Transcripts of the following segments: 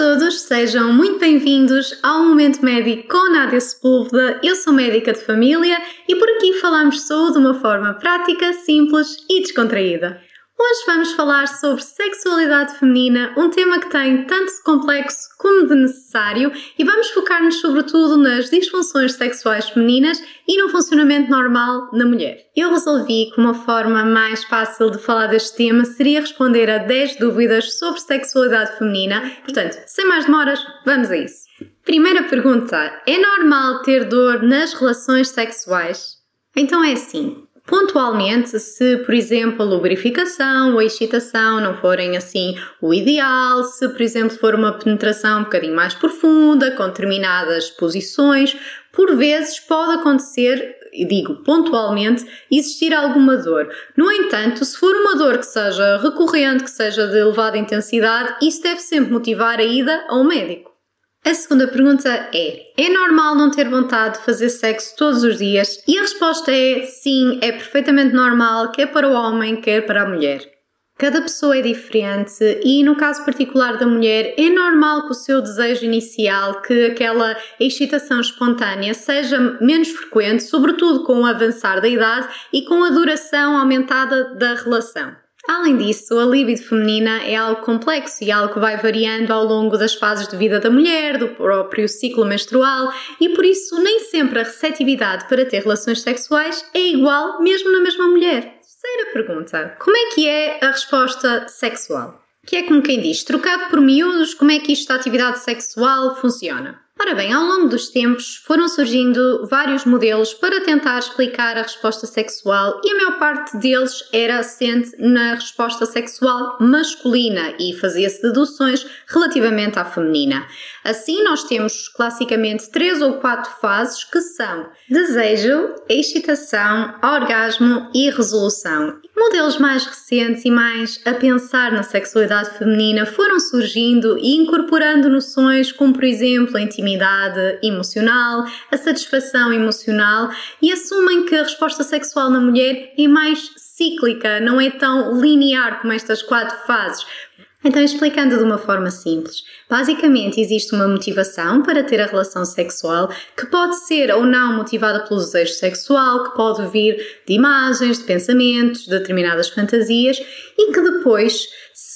todos, sejam muito bem-vindos ao Momento Médico com Nádia Sepúlveda. Eu sou médica de família e por aqui falamos de saúde de uma forma prática, simples e descontraída. Hoje vamos falar sobre sexualidade feminina, um tema que tem tanto de complexo como de necessário, e vamos focar-nos sobretudo nas disfunções sexuais femininas e no funcionamento normal na mulher. Eu resolvi que uma forma mais fácil de falar deste tema seria responder a 10 dúvidas sobre sexualidade feminina. Portanto, sem mais demoras, vamos a isso. Primeira pergunta: é normal ter dor nas relações sexuais? Então é assim, Pontualmente, se, por exemplo, a lubrificação ou a excitação não forem assim o ideal, se, por exemplo, for uma penetração um bocadinho mais profunda, com determinadas posições, por vezes pode acontecer, e digo pontualmente, existir alguma dor. No entanto, se for uma dor que seja recorrente, que seja de elevada intensidade, isso deve sempre motivar a ida ao médico. A segunda pergunta é: é normal não ter vontade de fazer sexo todos os dias? E a resposta é sim, é perfeitamente normal, quer para o homem, quer para a mulher. Cada pessoa é diferente e, no caso particular da mulher, é normal que o seu desejo inicial, que aquela excitação espontânea, seja menos frequente, sobretudo com o avançar da idade e com a duração aumentada da relação. Além disso, a libido feminina é algo complexo e algo que vai variando ao longo das fases de vida da mulher, do próprio ciclo menstrual, e por isso nem sempre a receptividade para ter relações sexuais é igual mesmo na mesma mulher. Terceira pergunta: como é que é a resposta sexual? Que é como quem diz, trocado por miúdos, como é que isto da atividade sexual funciona? Ora bem, ao longo dos tempos foram surgindo vários modelos para tentar explicar a resposta sexual e a maior parte deles era assente na resposta sexual masculina e fazia-se deduções relativamente à feminina. Assim, nós temos classicamente três ou quatro fases que são desejo, excitação, orgasmo e resolução. Modelos mais recentes e mais a pensar na sexualidade feminina foram surgindo e incorporando noções como, por exemplo, a intimidade emocional, a satisfação emocional e assumem que a resposta sexual na mulher é mais cíclica, não é tão linear como estas quatro fases. Então, explicando de uma forma simples, basicamente existe uma motivação para ter a relação sexual que pode ser ou não motivada pelo desejo sexual, que pode vir de imagens, de pensamentos, de determinadas fantasias e que depois,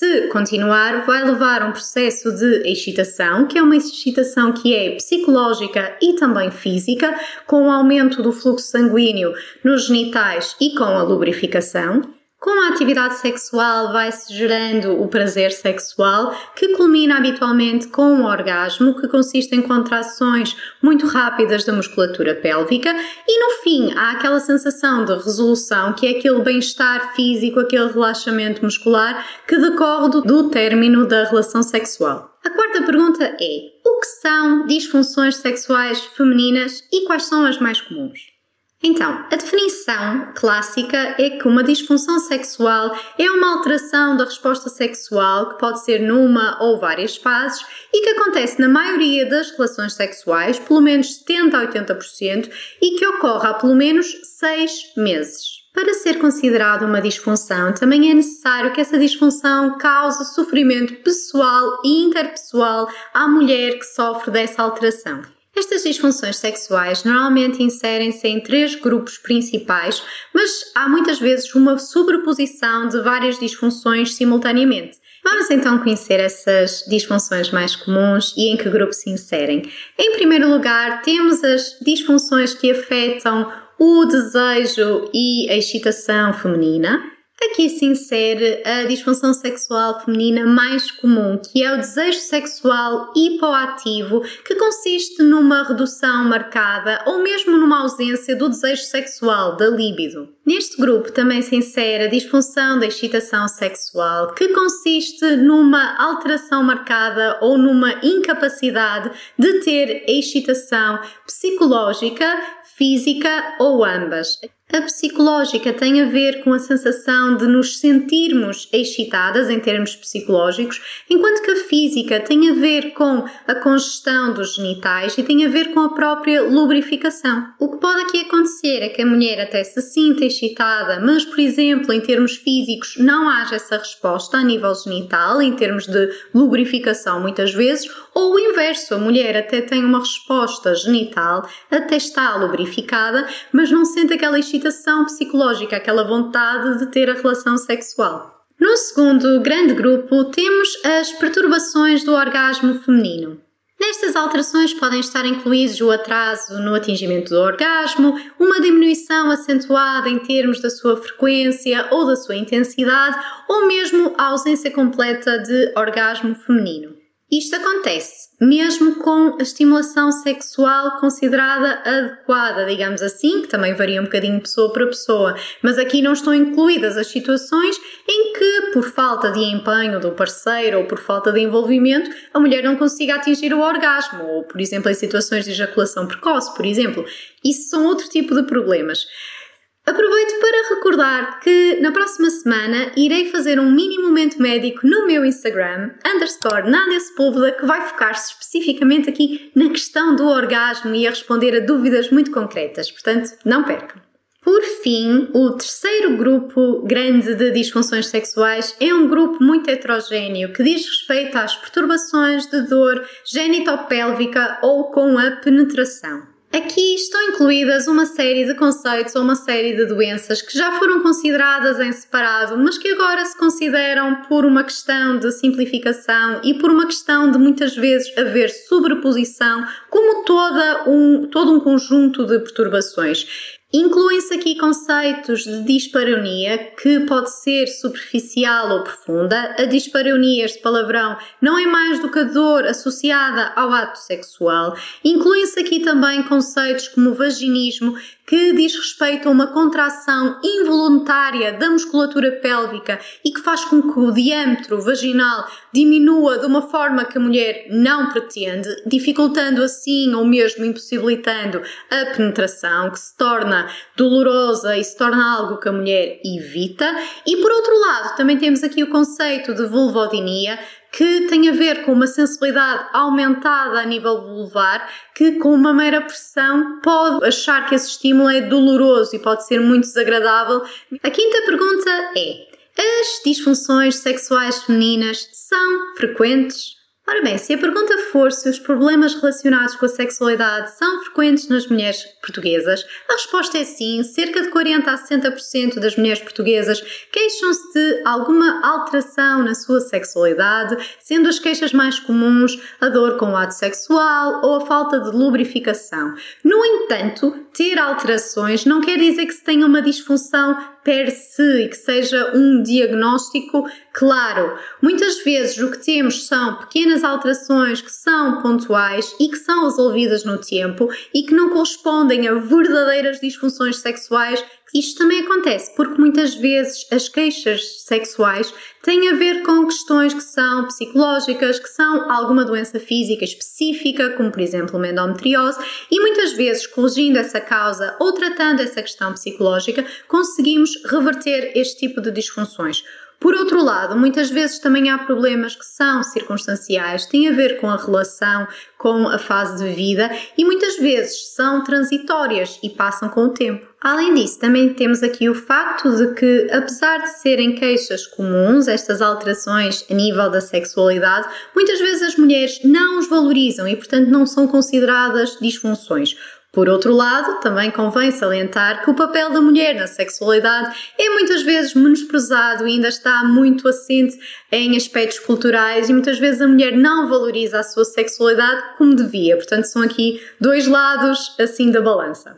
se continuar, vai levar a um processo de excitação, que é uma excitação que é psicológica e também física, com o aumento do fluxo sanguíneo nos genitais e com a lubrificação. Com a atividade sexual vai-se gerando o prazer sexual, que culmina habitualmente com um orgasmo, que consiste em contrações muito rápidas da musculatura pélvica, e no fim há aquela sensação de resolução, que é aquele bem-estar físico, aquele relaxamento muscular que decorre do, do término da relação sexual. A quarta pergunta é: o que são disfunções sexuais femininas e quais são as mais comuns? Então, a definição clássica é que uma disfunção sexual é uma alteração da resposta sexual que pode ser numa ou várias fases e que acontece na maioria das relações sexuais, pelo menos 70 a 80%, e que ocorre há pelo menos 6 meses. Para ser considerada uma disfunção, também é necessário que essa disfunção cause sofrimento pessoal e interpessoal à mulher que sofre dessa alteração. Estas disfunções sexuais normalmente inserem-se em três grupos principais, mas há muitas vezes uma sobreposição de várias disfunções simultaneamente. Vamos então conhecer essas disfunções mais comuns e em que grupo se inserem. Em primeiro lugar, temos as disfunções que afetam o desejo e a excitação feminina. Aqui se insere a disfunção sexual feminina mais comum, que é o desejo sexual hipoativo, que consiste numa redução marcada ou mesmo numa ausência do desejo sexual, da libido. Neste grupo também se insere a disfunção da excitação sexual, que consiste numa alteração marcada ou numa incapacidade de ter excitação psicológica, física ou ambas. A psicológica tem a ver com a sensação de nos sentirmos excitadas em termos psicológicos, enquanto que a física tem a ver com a congestão dos genitais e tem a ver com a própria lubrificação. O que pode aqui acontecer é que a mulher até se sinta excitada, mas, por exemplo, em termos físicos, não haja essa resposta a nível genital, em termos de lubrificação, muitas vezes, ou o inverso, a mulher até tem uma resposta genital, até está lubrificada, mas não sente aquela excitação excitação psicológica, aquela vontade de ter a relação sexual. No segundo grande grupo, temos as perturbações do orgasmo feminino. Nestas alterações podem estar incluídos o atraso no atingimento do orgasmo, uma diminuição acentuada em termos da sua frequência ou da sua intensidade, ou mesmo a ausência completa de orgasmo feminino. Isto acontece mesmo com a estimulação sexual considerada adequada, digamos assim, que também varia um bocadinho de pessoa para pessoa, mas aqui não estão incluídas as situações em que, por falta de empenho do parceiro ou por falta de envolvimento, a mulher não consiga atingir o orgasmo, ou, por exemplo, em situações de ejaculação precoce, por exemplo. Isso são outro tipo de problemas. Aproveito para recordar que na próxima semana irei fazer um mini momento médico no meu Instagram, underscore Nádia Sepúlveda, que vai focar-se especificamente aqui na questão do orgasmo e a responder a dúvidas muito concretas, portanto, não percam. Por fim, o terceiro grupo grande de disfunções sexuais é um grupo muito heterogêneo que diz respeito às perturbações de dor genitopélvica ou com a penetração. Aqui estão incluídas uma série de conceitos ou uma série de doenças que já foram consideradas em separado, mas que agora se consideram por uma questão de simplificação e por uma questão de muitas vezes haver sobreposição, como toda um, todo um conjunto de perturbações. Incluem-se aqui conceitos de dispareunia, que pode ser superficial ou profunda. A dispareunia, este palavrão, não é mais do que a dor associada ao ato sexual. Incluem-se aqui também conceitos como vaginismo, que diz respeito a uma contração involuntária da musculatura pélvica e que faz com que o diâmetro vaginal diminua de uma forma que a mulher não pretende, dificultando assim ou mesmo impossibilitando a penetração, que se torna dolorosa e se torna algo que a mulher evita. E por outro lado, também temos aqui o conceito de vulvodinia, que tem a ver com uma sensibilidade aumentada a nível vulvar, que com uma mera pressão pode achar que esse estímulo é doloroso e pode ser muito desagradável. A quinta pergunta é: as disfunções sexuais femininas são frequentes? Ora bem, se a pergunta for se os problemas relacionados com a sexualidade são frequentes nas mulheres portuguesas, a resposta é sim. Cerca de 40 a 60% das mulheres portuguesas queixam-se de alguma alteração na sua sexualidade, sendo as queixas mais comuns a dor com o ato sexual ou a falta de lubrificação. No entanto, ter alterações não quer dizer que se tenha uma disfunção per se e que seja um diagnóstico claro. Muitas vezes o que temos são pequenas alterações que são pontuais e que são resolvidas no tempo e que não correspondem a verdadeiras disfunções sexuais isto também acontece porque muitas vezes as queixas sexuais têm a ver com questões que são psicológicas, que são alguma doença física específica, como por exemplo uma endometriose, e muitas vezes corrigindo essa causa ou tratando essa questão psicológica, conseguimos reverter este tipo de disfunções. Por outro lado, muitas vezes também há problemas que são circunstanciais, têm a ver com a relação, com a fase de vida e muitas vezes são transitórias e passam com o tempo. Além disso, também temos aqui o facto de que, apesar de serem queixas comuns, estas alterações a nível da sexualidade, muitas vezes as mulheres não os valorizam e, portanto, não são consideradas disfunções. Por outro lado, também convém salientar que o papel da mulher na sexualidade é muitas vezes menosprezado e ainda está muito assente em aspectos culturais e muitas vezes a mulher não valoriza a sua sexualidade como devia. Portanto, são aqui dois lados assim da balança.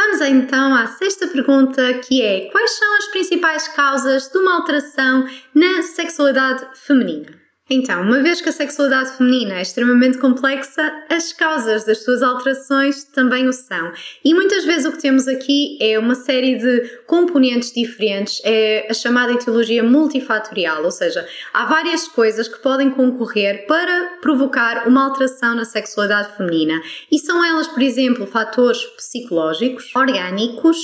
Vamos então à sexta pergunta, que é: quais são as principais causas de uma alteração na sexualidade feminina? Então, uma vez que a sexualidade feminina é extremamente complexa, as causas das suas alterações também o são. E muitas vezes o que temos aqui é uma série de componentes diferentes, é a chamada etiologia multifatorial, ou seja, há várias coisas que podem concorrer para provocar uma alteração na sexualidade feminina. E são elas, por exemplo, fatores psicológicos, orgânicos,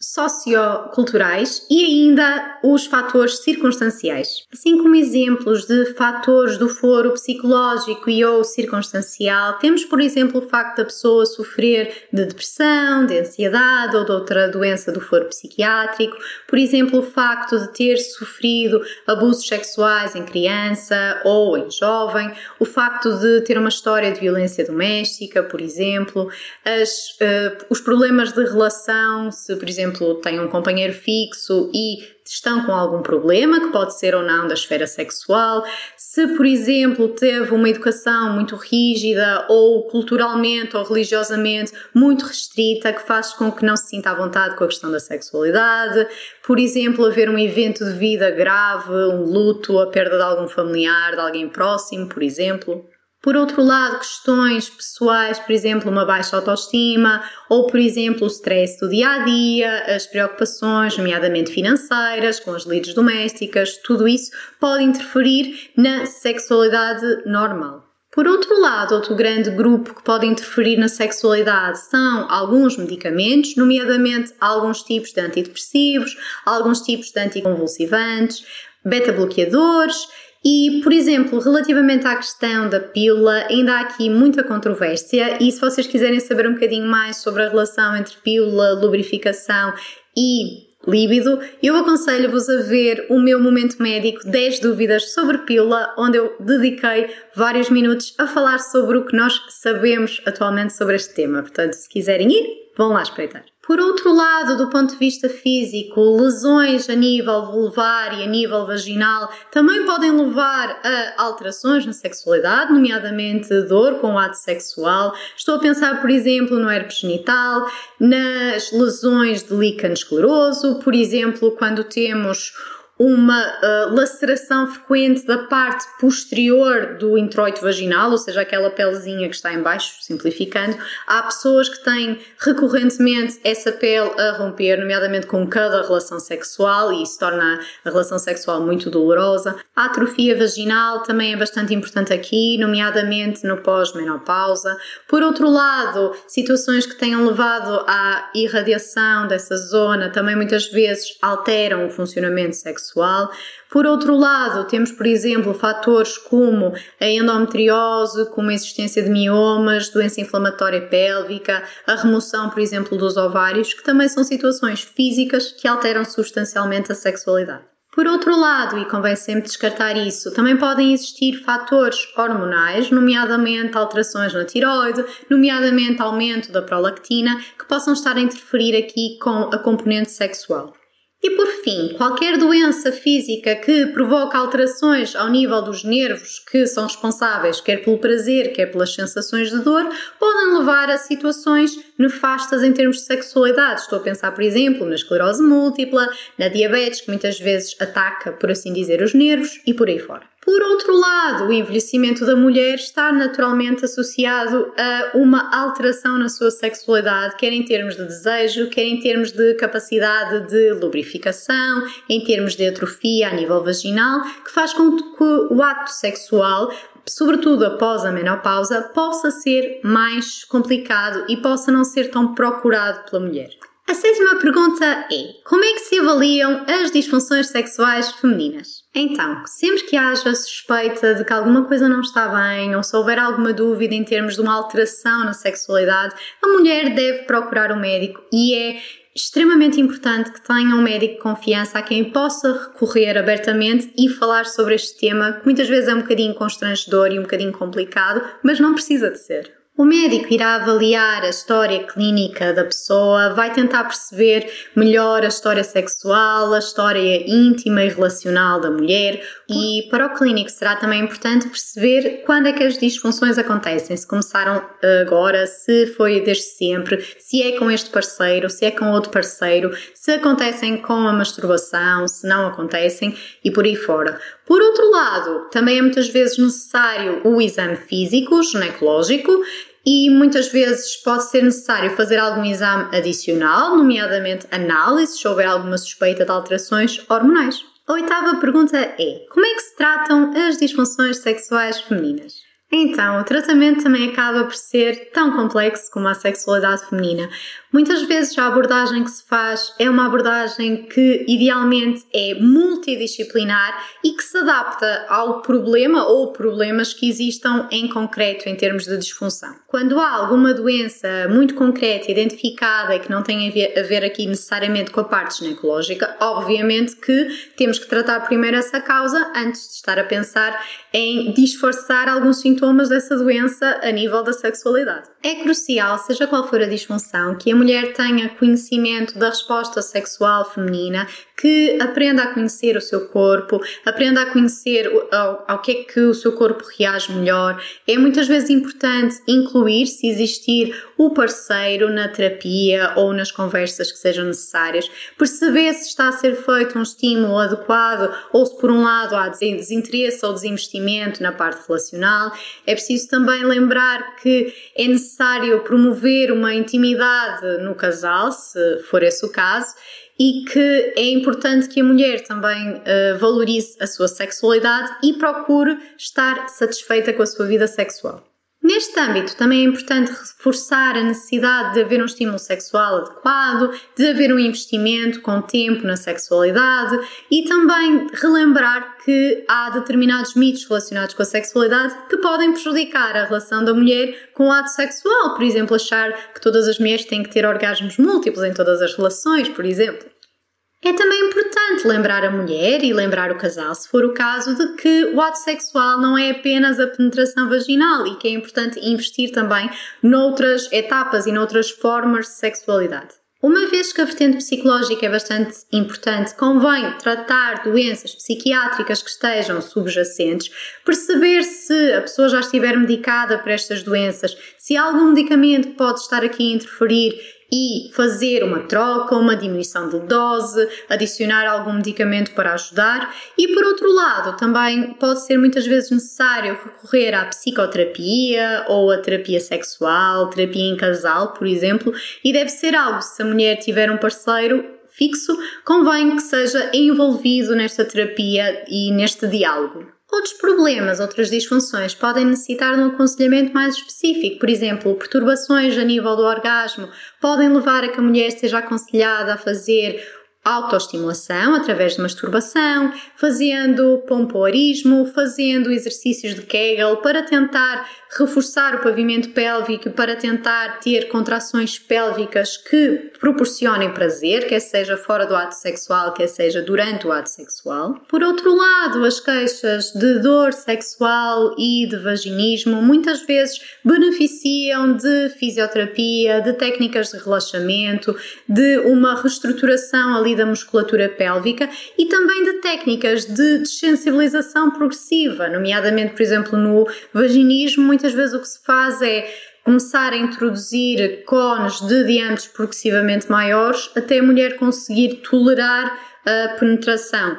socioculturais e ainda os fatores circunstanciais. Assim como exemplos de fatores do foro psicológico e ou circunstancial, temos, por exemplo, o facto da pessoa sofrer de depressão, de ansiedade ou de outra doença do foro psiquiátrico, por exemplo, o facto de ter sofrido abusos sexuais em criança ou em jovem, o facto de ter uma história de violência doméstica, por exemplo, as, uh, os problemas de relação, se, por exemplo, exemplo, têm um companheiro fixo e estão com algum problema, que pode ser ou não da esfera sexual, se, por exemplo, teve uma educação muito rígida ou culturalmente ou religiosamente muito restrita, que faz com que não se sinta à vontade com a questão da sexualidade, por exemplo, haver um evento de vida grave, um luto, a perda de algum familiar, de alguém próximo, por exemplo. Por outro lado, questões pessoais, por exemplo, uma baixa autoestima, ou por exemplo, o stress do dia a dia, as preocupações, nomeadamente financeiras, com as lides domésticas, tudo isso pode interferir na sexualidade normal. Por outro lado, outro grande grupo que pode interferir na sexualidade são alguns medicamentos, nomeadamente alguns tipos de antidepressivos, alguns tipos de anticonvulsivantes, beta-bloqueadores e, por exemplo, relativamente à questão da pílula, ainda há aqui muita controvérsia, e se vocês quiserem saber um bocadinho mais sobre a relação entre pílula, lubrificação e líbido, eu aconselho-vos a ver o meu momento médico 10 dúvidas sobre pílula, onde eu dediquei vários minutos a falar sobre o que nós sabemos atualmente sobre este tema. Portanto, se quiserem ir, vão lá espreitar. Por outro lado, do ponto de vista físico, lesões a nível vulvar e a nível vaginal também podem levar a alterações na sexualidade, nomeadamente dor com o ato sexual. Estou a pensar, por exemplo, no herpes genital, nas lesões de líquen escleroso, por exemplo, quando temos uma uh, laceração frequente da parte posterior do introito vaginal, ou seja, aquela pelezinha que está em baixo, simplificando. Há pessoas que têm recorrentemente essa pele a romper, nomeadamente com cada relação sexual, e isso torna a relação sexual muito dolorosa. A atrofia vaginal também é bastante importante aqui, nomeadamente no pós-menopausa. Por outro lado, situações que tenham levado à irradiação dessa zona também muitas vezes alteram o funcionamento sexual sexual. Por outro lado, temos, por exemplo, fatores como a endometriose, como a existência de miomas, doença inflamatória pélvica, a remoção, por exemplo, dos ovários, que também são situações físicas que alteram substancialmente a sexualidade. Por outro lado, e convém sempre descartar isso, também podem existir fatores hormonais, nomeadamente alterações na tiroide, nomeadamente aumento da prolactina, que possam estar a interferir aqui com a componente sexual. E por fim, qualquer doença física que provoque alterações ao nível dos nervos que são responsáveis quer pelo prazer, quer pelas sensações de dor, podem levar a situações nefastas em termos de sexualidade. Estou a pensar, por exemplo, na esclerose múltipla, na diabetes, que muitas vezes ataca, por assim dizer, os nervos e por aí fora. Por outro lado, o envelhecimento da mulher está naturalmente associado a uma alteração na sua sexualidade, quer em termos de desejo, quer em termos de capacidade de lubrificação, em termos de atrofia a nível vaginal, que faz com que o ato sexual sobretudo após a menopausa, possa ser mais complicado e possa não ser tão procurado pela mulher. A sétima pergunta é: como é que se avaliam as disfunções sexuais femininas? Então, sempre que haja suspeita de que alguma coisa não está bem ou se houver alguma dúvida em termos de uma alteração na sexualidade, a mulher deve procurar um médico e é extremamente importante que tenha um médico de confiança a quem possa recorrer abertamente e falar sobre este tema, que muitas vezes é um bocadinho constrangedor e um bocadinho complicado, mas não precisa de ser. O médico irá avaliar a história clínica da pessoa, vai tentar perceber melhor a história sexual, a história íntima e relacional da mulher e para o clínico será também importante perceber quando é que as disfunções acontecem, se começaram agora, se foi desde sempre, se é com este parceiro, se é com outro parceiro, se acontecem com a masturbação, se não acontecem e por aí fora. Por outro lado, também é muitas vezes necessário o exame físico, ginecológico, e muitas vezes pode ser necessário fazer algum exame adicional, nomeadamente análise, se houver alguma suspeita de alterações hormonais. A oitava pergunta é: como é que se tratam as disfunções sexuais femininas? Então, o tratamento também acaba por ser tão complexo como a sexualidade feminina, Muitas vezes a abordagem que se faz é uma abordagem que idealmente é multidisciplinar e que se adapta ao problema ou problemas que existam em concreto em termos de disfunção. Quando há alguma doença muito concreta, identificada e que não tem a ver, aqui necessariamente com a parte ginecológica, obviamente que temos que tratar primeiro essa causa antes de estar a pensar em disfarçar alguns sintomas dessa doença a nível da sexualidade. É crucial, seja qual for a disfunção, que a mulher tenha conhecimento da resposta sexual feminina, que aprenda a conhecer o seu corpo, aprenda a conhecer ao, ao que é que o seu corpo reage melhor. É muitas vezes importante incluir, se existir, o parceiro na terapia ou nas conversas que sejam necessárias, perceber se está a ser feito um estímulo adequado ou se, por um lado, há desinteresse ou desinvestimento na parte relacional. É preciso também lembrar que é necessário promover uma intimidade no casal, se for esse o caso, e que é importante que a mulher também uh, valorize a sua sexualidade e procure estar satisfeita com a sua vida sexual. Neste âmbito, também é importante reforçar a necessidade de haver um estímulo sexual adequado, de haver um investimento com tempo na sexualidade e também relembrar que há determinados mitos relacionados com a sexualidade que podem prejudicar a relação da mulher com o ato sexual. Por exemplo, achar que todas as mulheres têm que ter orgasmos múltiplos em todas as relações, por exemplo. É também importante lembrar a mulher e lembrar o casal, se for o caso, de que o ato sexual não é apenas a penetração vaginal e que é importante investir também noutras etapas e noutras formas de sexualidade. Uma vez que a vertente psicológica é bastante importante, convém tratar doenças psiquiátricas que estejam subjacentes, perceber se a pessoa já estiver medicada para estas doenças, se há algum medicamento pode estar aqui a interferir e fazer uma troca, uma diminuição de dose, adicionar algum medicamento para ajudar. E por outro lado, também pode ser muitas vezes necessário recorrer à psicoterapia ou à terapia sexual, terapia em casal, por exemplo, e deve ser algo, se a mulher tiver um parceiro fixo, convém que seja envolvido nesta terapia e neste diálogo. Outros problemas, outras disfunções podem necessitar de um aconselhamento mais específico, por exemplo, perturbações a nível do orgasmo podem levar a que a mulher seja aconselhada a fazer autoestimulação através de masturbação, fazendo pompoarismo, fazendo exercícios de Kegel para tentar reforçar o pavimento pélvico, para tentar ter contrações pélvicas que proporcionem prazer, quer seja fora do ato sexual, quer seja durante o ato sexual. Por outro lado, as queixas de dor sexual e de vaginismo muitas vezes beneficiam de fisioterapia, de técnicas de relaxamento, de uma reestruturação ali da musculatura pélvica e também de técnicas de desensibilização progressiva, nomeadamente, por exemplo, no vaginismo, muitas vezes o que se faz é começar a introduzir cones de diâmetros progressivamente maiores até a mulher conseguir tolerar a penetração.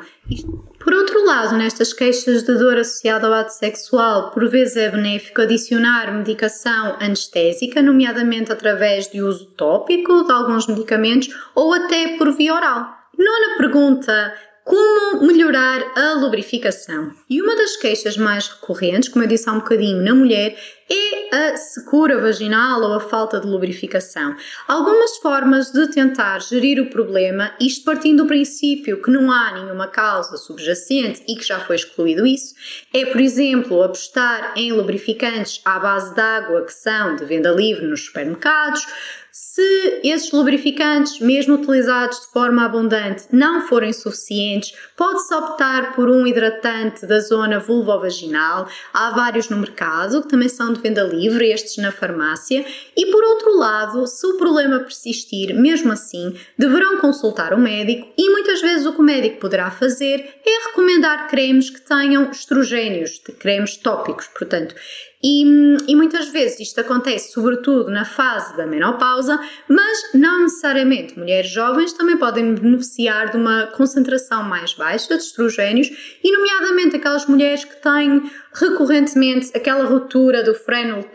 Por outro lado, nestas queixas de dor associada ao ato sexual, por vezes é benéfico adicionar medicação anestésica, nomeadamente através de uso tópico de alguns medicamentos ou até por via oral. Nona pergunta: como melhorar a lubrificação? E uma das queixas mais recorrentes, como eu disse há um bocadinho, na mulher é a secura vaginal ou a falta de lubrificação. Algumas formas de tentar gerir o problema, isto partindo do princípio que não há nenhuma causa subjacente e que já foi excluído isso, é, por exemplo, apostar em lubrificantes à base de água que são de venda livre nos supermercados, se esses lubrificantes, mesmo utilizados de forma abundante, não forem suficientes, pode-se optar por um hidratante da zona vulvovaginal. Há vários no mercado que também são de venda livre, estes na farmácia. E por outro lado, se o problema persistir, mesmo assim, deverão consultar o médico e muitas vezes o que o médico poderá fazer é recomendar cremes que tenham estrogénios, cremes tópicos, portanto. E, e, muitas vezes isto acontece sobretudo na fase da menopausa, mas não necessariamente. Mulheres jovens também podem beneficiar de uma concentração mais baixa de estrogénios, e nomeadamente aquelas mulheres que têm recorrentemente aquela ruptura do freno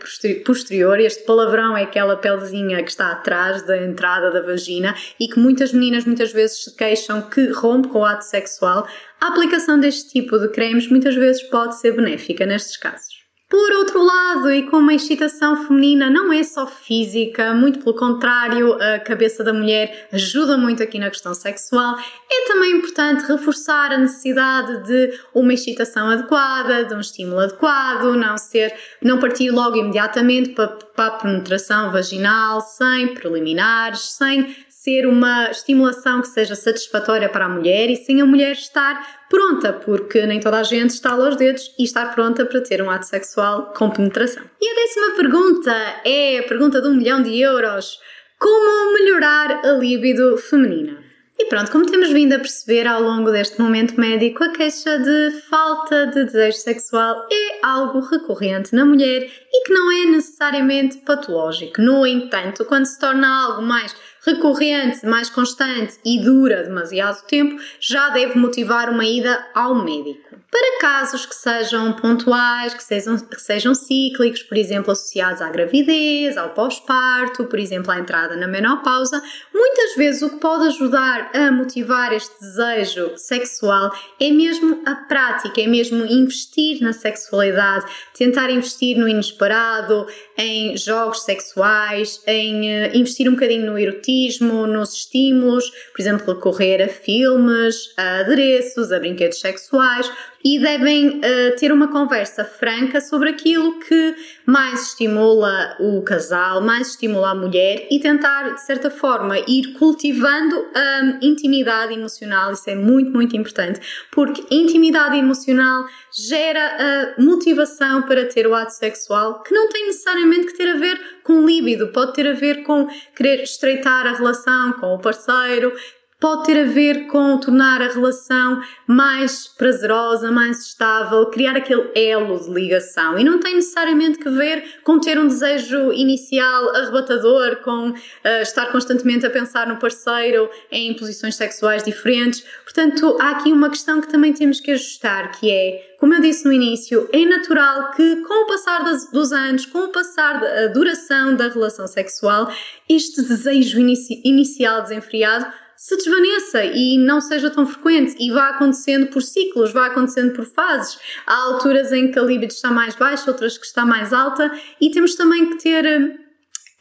posterior, este palavrão é aquela pelezinha que está atrás da entrada da vagina e que muitas meninas muitas vezes se queixam que rompe com o ato sexual. A aplicação deste tipo de cremes muitas vezes pode ser benéfica nestes casos. Por outro lado, e como a excitação feminina não é só física, muito pelo contrário, a cabeça da mulher ajuda muito aqui na questão sexual, é também importante reforçar a necessidade de uma excitação adequada, de um estímulo adequado, não ser, não partir logo imediatamente para, para a penetração vaginal, sem preliminares, sem ser uma estimulação que seja satisfatória para a mulher e sem a mulher estar pronta, porque nem toda a gente está aos dedos e estar pronta para ter um ato sexual com penetração. E a décima pergunta é a pergunta de um milhão de euros: como melhorar a libido feminina? E pronto, como temos vindo a perceber ao longo deste momento médico, a queixa de falta de desejo sexual é algo recorrente na mulher e que não é necessariamente patológico. No entanto, quando se torna algo mais recorrente, mais constante e dura demasiado tempo, já deve motivar uma ida ao médico. Para casos que sejam pontuais, que sejam, que sejam cíclicos, por exemplo, associados à gravidez, ao pós-parto, por exemplo, à entrada na menopausa, muitas vezes o que pode ajudar a motivar este desejo sexual é mesmo a prática, é mesmo investir na sexualidade, tentar investir no inesperado, em jogos sexuais, em uh, investir um bocadinho no erotismo, nos estímulos, por exemplo, recorrer a filmes, a adereços, a brinquedos sexuais e devem uh, ter uma conversa franca sobre aquilo que mais estimula o casal, mais estimula a mulher e tentar, de certa forma, ir cultivando a intimidade emocional. Isso é muito, muito importante, porque intimidade emocional gera a motivação para ter o ato sexual, que não tem necessariamente que ter a ver com líbido, pode ter a ver com querer estreitar a relação com o parceiro, pode ter a ver com tornar a relação mais prazerosa, mais estável, criar aquele elo de ligação. E não tem necessariamente que ver com ter um desejo inicial arrebatador, com uh, estar constantemente a pensar no parceiro em posições sexuais diferentes. Portanto, há aqui uma questão que também temos que ajustar, que é como eu disse no início, é natural que, com o passar dos anos, com o passar da duração da relação sexual, este desejo inici, inicial desenfreado se desvaneça e não seja tão frequente e vá acontecendo por ciclos, vá acontecendo por fases. Há alturas em que a libido está mais baixa, outras que está mais alta e temos também que ter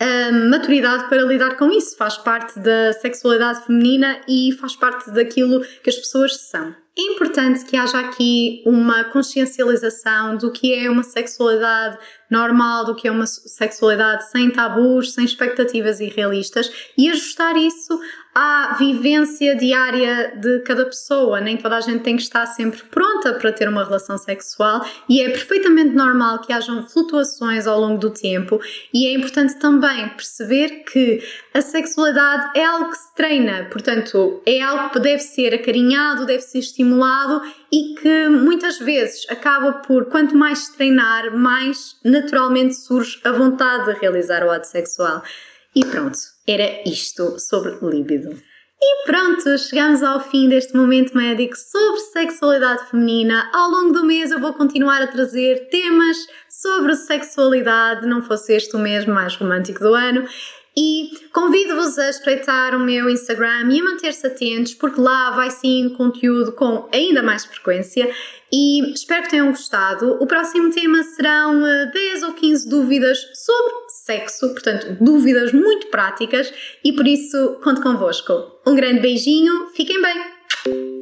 uh, maturidade para lidar com isso. Faz parte da sexualidade feminina e faz parte daquilo que as pessoas são. É importante que haja aqui uma consciencialização do que é uma sexualidade normal, do que é uma sexualidade sem tabus, sem expectativas irrealistas e ajustar isso à vivência diária de cada pessoa. Nem toda a gente tem que estar sempre pronta para ter uma relação sexual e é perfeitamente normal que hajam flutuações ao longo do tempo. E é importante também perceber que a sexualidade é algo que se treina, portanto, é algo que deve ser acarinhado, deve ser estimulado e que muitas vezes acaba por, quanto mais treinar, mais naturalmente surge a vontade de realizar o ato sexual. E pronto, era isto sobre líbido. E pronto, chegamos ao fim deste momento médico sobre sexualidade feminina. Ao longo do mês eu vou continuar a trazer temas sobre sexualidade, não fosse este o mês mais romântico do ano. E convido-vos a espreitar o meu Instagram e a manter-se atentos, porque lá vai sim conteúdo com ainda mais frequência. E espero que tenham gostado. O próximo tema serão 10 eh, ou 15 dúvidas sobre sexo, portanto, dúvidas muito práticas, e por isso conto convosco. Um grande beijinho, fiquem bem!